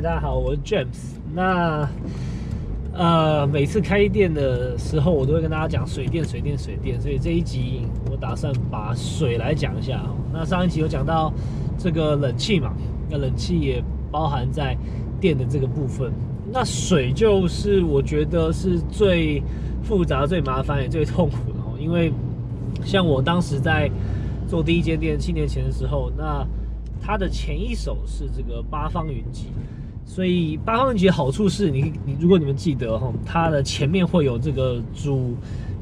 大家好，我是 James。那呃，每次开店的时候，我都会跟大家讲水电、水电、水电。所以这一集我打算把水来讲一下。那上一集有讲到这个冷气嘛，那冷气也包含在电的这个部分。那水就是我觉得是最复杂、最麻烦也最痛苦的哦，因为像我当时在做第一间店七年前的时候，那它的前一手是这个八方云集，所以八方云集的好处是你你如果你们记得哈，它的前面会有这个煮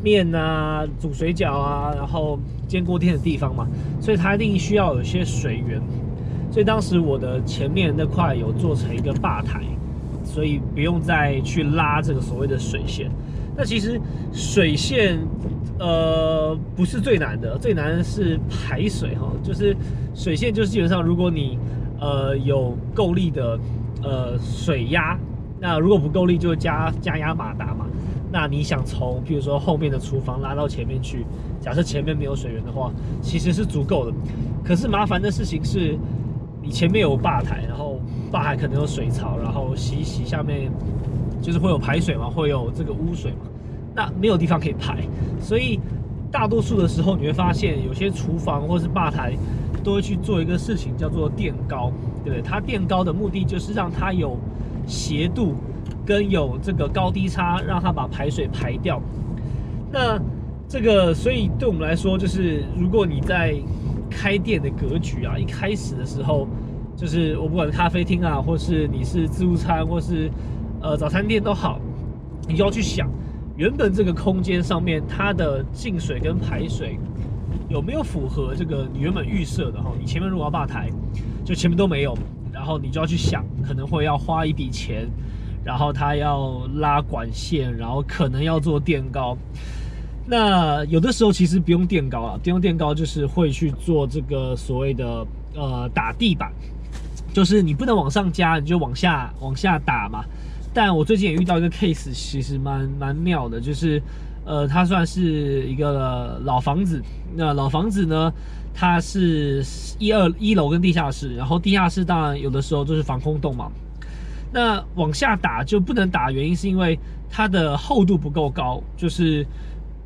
面啊、煮水饺啊，然后煎锅贴的地方嘛，所以它一定需要有些水源，所以当时我的前面那块有做成一个吧台，所以不用再去拉这个所谓的水线。那其实水线。呃，不是最难的，最难的是排水哈，就是水线，就是基本上如果你呃有够力的呃水压，那如果不够力就加加压马达嘛。那你想从比如说后面的厨房拉到前面去，假设前面没有水源的话，其实是足够的。可是麻烦的事情是，你前面有坝台，然后坝台可能有水槽，然后洗洗下面就是会有排水嘛，会有这个污水嘛。那没有地方可以排，所以大多数的时候你会发现，有些厨房或是吧台都会去做一个事情，叫做垫高，对不对？它垫高的目的就是让它有斜度跟有这个高低差，让它把排水排掉。那这个，所以对我们来说，就是如果你在开店的格局啊，一开始的时候，就是我不管咖啡厅啊，或是你是自助餐，或是呃早餐店都好，你就要去想。原本这个空间上面，它的进水跟排水有没有符合这个你原本预设的哈？你前面如果要霸台，就前面都没有，然后你就要去想，可能会要花一笔钱，然后他要拉管线，然后可能要做垫高。那有的时候其实不用垫高啊，不用垫高就是会去做这个所谓的呃打地板，就是你不能往上加，你就往下往下打嘛。但我最近也遇到一个 case，其实蛮蛮妙的，就是，呃，它算是一个老房子。那老房子呢，它是一二一楼跟地下室，然后地下室当然有的时候就是防空洞嘛。那往下打就不能打，原因是因为它的厚度不够高，就是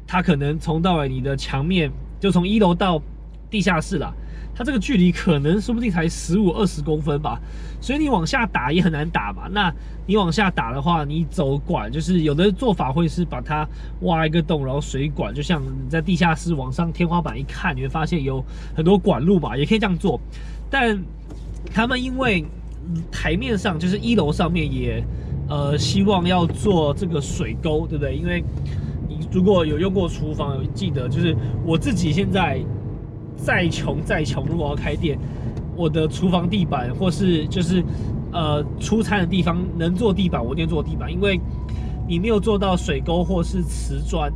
它可能从到尾你的墙面就从一楼到地下室了。它这个距离可能说不定才十五二十公分吧，所以你往下打也很难打嘛。那你往下打的话，你走管就是有的做法会是把它挖一个洞，然后水管就像你在地下室往上天花板一看，你会发现有很多管路嘛，也可以这样做。但他们因为台面上就是一楼上面也呃希望要做这个水沟，对不对？因为你如果有用过厨房，记得就是我自己现在。再穷再穷，如果要开店，我的厨房地板或是就是呃出餐的地方能做地板，我一定做地板，因为你没有做到水沟或是瓷砖，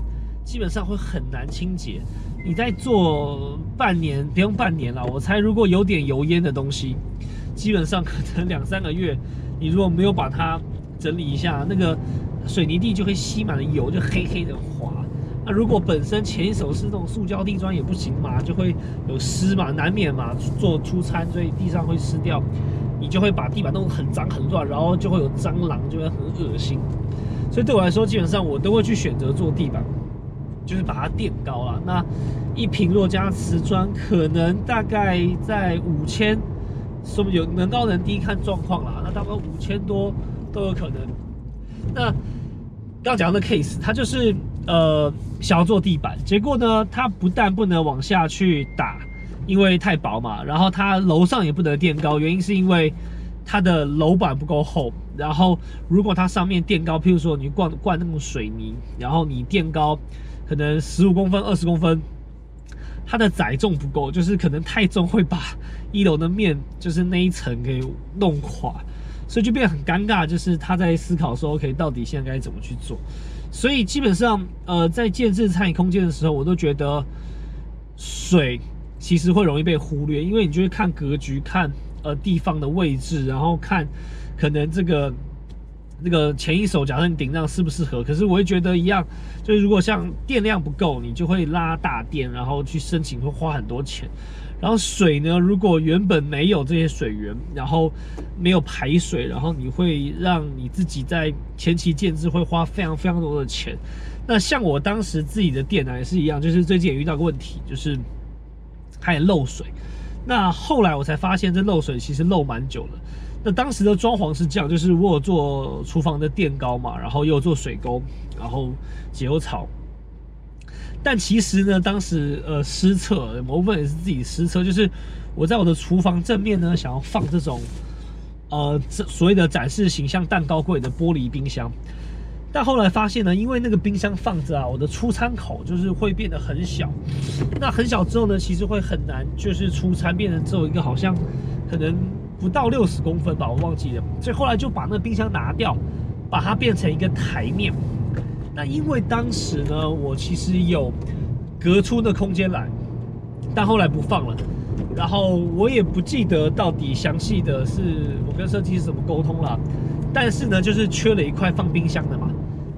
基本上会很难清洁。你在做半年，不用半年了，我猜如果有点油烟的东西，基本上可能两三个月，你如果没有把它整理一下，那个水泥地就会吸满了油，就黑黑的滑。那如果本身前一手是那种塑胶地砖也不行嘛，就会有湿嘛，难免嘛，做出餐所以地上会湿掉，你就会把地板弄得很脏很乱，然后就会有蟑螂，就会很恶心。所以对我来说，基本上我都会去选择做地板，就是把它垫高了。那一平若加瓷砖，可能大概在五千，说不有能高能低看状况啦。那大概五千多都有可能。那刚讲的 case，它就是呃想要做地板，结果呢，它不但不能往下去打，因为太薄嘛，然后它楼上也不能垫高，原因是因为它的楼板不够厚，然后如果它上面垫高，譬如说你灌灌那种水泥，然后你垫高可能十五公分、二十公分，它的载重不够，就是可能太重会把一楼的面就是那一层给弄垮。所以就变得很尴尬，就是他在思考说，OK，到底现在该怎么去做？所以基本上，呃，在建设餐饮空间的时候，我都觉得水其实会容易被忽略，因为你就会看格局，看呃地方的位置，然后看可能这个那个前一手假设你顶上适不适合，可是我会觉得一样，就是如果像电量不够，你就会拉大电，然后去申请会花很多钱。然后水呢，如果原本没有这些水源，然后没有排水，然后你会让你自己在前期建制会花非常非常多的钱。那像我当时自己的店呢也是一样，就是最近也遇到个问题，就是它也漏水。那后来我才发现，这漏水其实漏蛮久了。那当时的装潢是这样，就是我有做厨房的垫高嘛，然后又做水沟，然后解忧草。但其实呢，当时呃失策，某部分也是自己失策，就是我在我的厨房正面呢，想要放这种呃所谓的展示形象蛋糕柜的玻璃冰箱。但后来发现呢，因为那个冰箱放着啊，我的出餐口就是会变得很小。那很小之后呢，其实会很难，就是出餐变成只有一个好像可能不到六十公分吧，我忘记了。所以后来就把那冰箱拿掉，把它变成一个台面。那因为当时呢，我其实有隔出那空间来，但后来不放了。然后我也不记得到底详细的是我跟设计师怎么沟通了。但是呢，就是缺了一块放冰箱的嘛。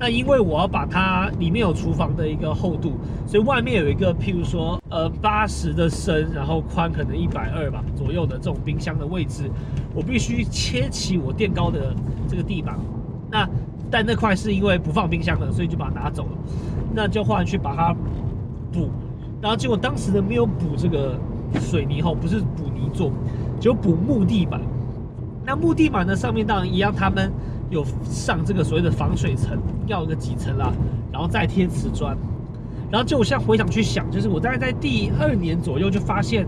那因为我要把它里面有厨房的一个厚度，所以外面有一个，譬如说，呃，八十的深，然后宽可能一百二吧左右的这种冰箱的位置，我必须切起我垫高的这个地板。那但那块是因为不放冰箱的，所以就把它拿走了。那就换去把它补，然后结果当时呢没有补这个水泥后，不是补泥做，就补木地板。那木地板呢上面当然一样，他们。有上这个所谓的防水层，要个几层啦，然后再贴瓷砖，然后就我现在回想去想，就是我大概在第二年左右就发现，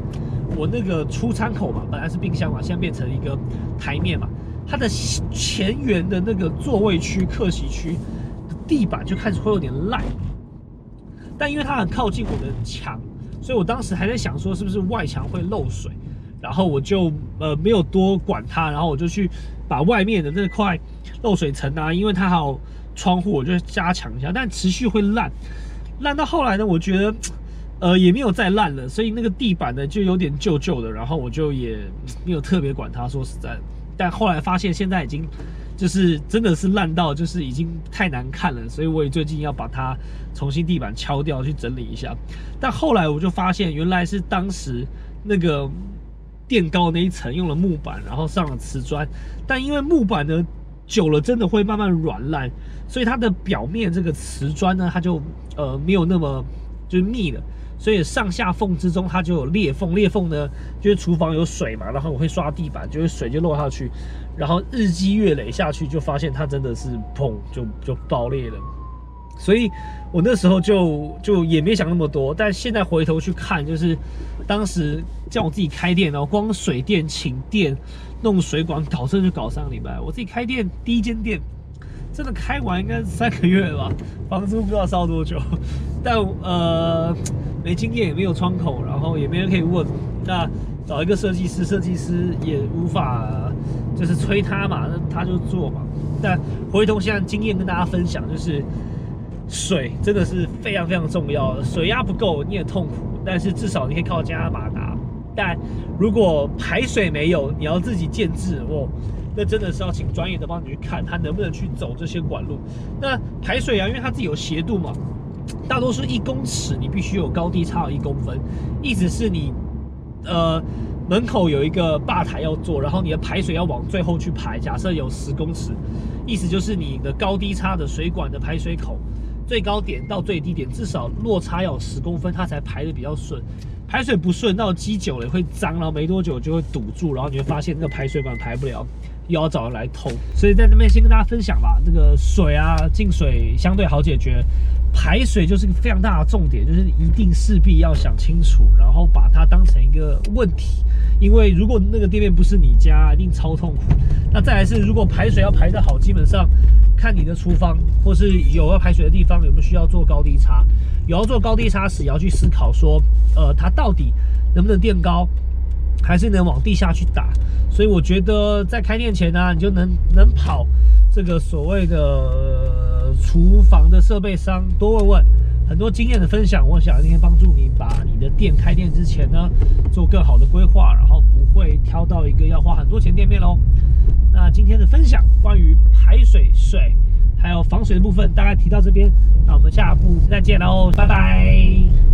我那个出餐口嘛，本来是冰箱嘛，现在变成一个台面嘛，它的前缘的那个座位区、客席区的地板就开始会有点烂，但因为它很靠近我的墙，所以我当时还在想说是不是外墙会漏水，然后我就呃没有多管它，然后我就去把外面的那块。漏水层啊，因为它还有窗户，我就加强一下，但持续会烂，烂到后来呢，我觉得，呃，也没有再烂了，所以那个地板呢就有点旧旧的，然后我就也没有特别管它。说实在，但后来发现现在已经就是真的是烂到就是已经太难看了，所以我也最近要把它重新地板敲掉去整理一下。但后来我就发现，原来是当时那个垫高那一层用了木板，然后上了瓷砖，但因为木板呢。久了真的会慢慢软烂，所以它的表面这个瓷砖呢，它就呃没有那么就是密了，所以上下缝之中它就有裂缝，裂缝呢就是厨房有水嘛，然后我会刷地板，就是水就落下去，然后日积月累下去，就发现它真的是砰就就爆裂了。所以，我那时候就就也没想那么多，但现在回头去看，就是当时叫我自己开店，然后光水电、请电、弄水管、搞这就搞三个礼拜。我自己开店第一间店，真的开完应该三个月吧，房租不知道烧多久。但呃，没经验，也没有窗口，然后也没人可以问。那找一个设计师，设计师也无法就是催他嘛，那他就做嘛。但回头现在经验跟大家分享，就是。水真的是非常非常重要，水压不够你也痛苦，但是至少你可以靠加马达。但如果排水没有，你要自己建制哦，那真的是要请专业的帮你去看，它能不能去走这些管路。那排水啊，因为它自己有斜度嘛，大多数一公尺你必须有高低差有一公分，意思是你呃门口有一个吧台要做，然后你的排水要往最后去排。假设有十公尺，意思就是你的高低差的水管的排水口。最高点到最低点至少落差要十公分，它才排的比较顺。排水不顺，到积久了会脏，然后没多久就会堵住，然后你会发现那个排水管排不了，又要找人来偷。所以在这边先跟大家分享吧，这个水啊进水相对好解决。排水就是个非常大的重点，就是一定势必要想清楚，然后把它当成一个问题。因为如果那个店面不是你家，一定超痛苦。那再来是，如果排水要排得好，基本上看你的厨房或是有要排水的地方有没有需要做高低差。有要做高低差时，也要去思考说，呃，它到底能不能垫高，还是能往地下去打。所以我觉得在开店前呢，你就能能跑这个所谓的。厨房的设备商多问问，很多经验的分享，我想今天帮助你把你的店开店之前呢，做更好的规划，然后不会挑到一个要花很多钱店面喽。那今天的分享关于排水水还有防水的部分，大概提到这边，那我们下步再见喽，拜拜。